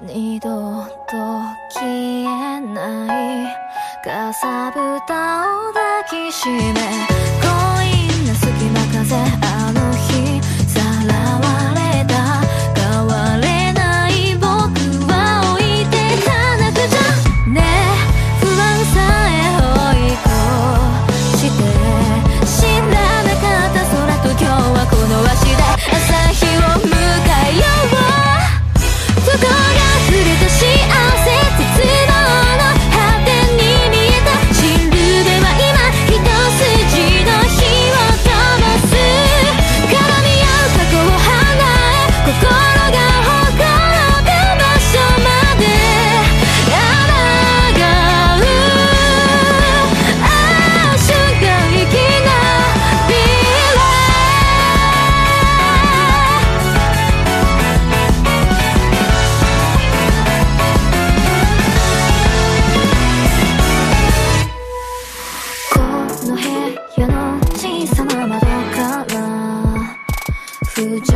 二度と消えない。かさぶたを抱きしめ to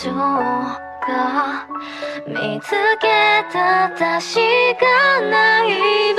情が見つけた確かな夢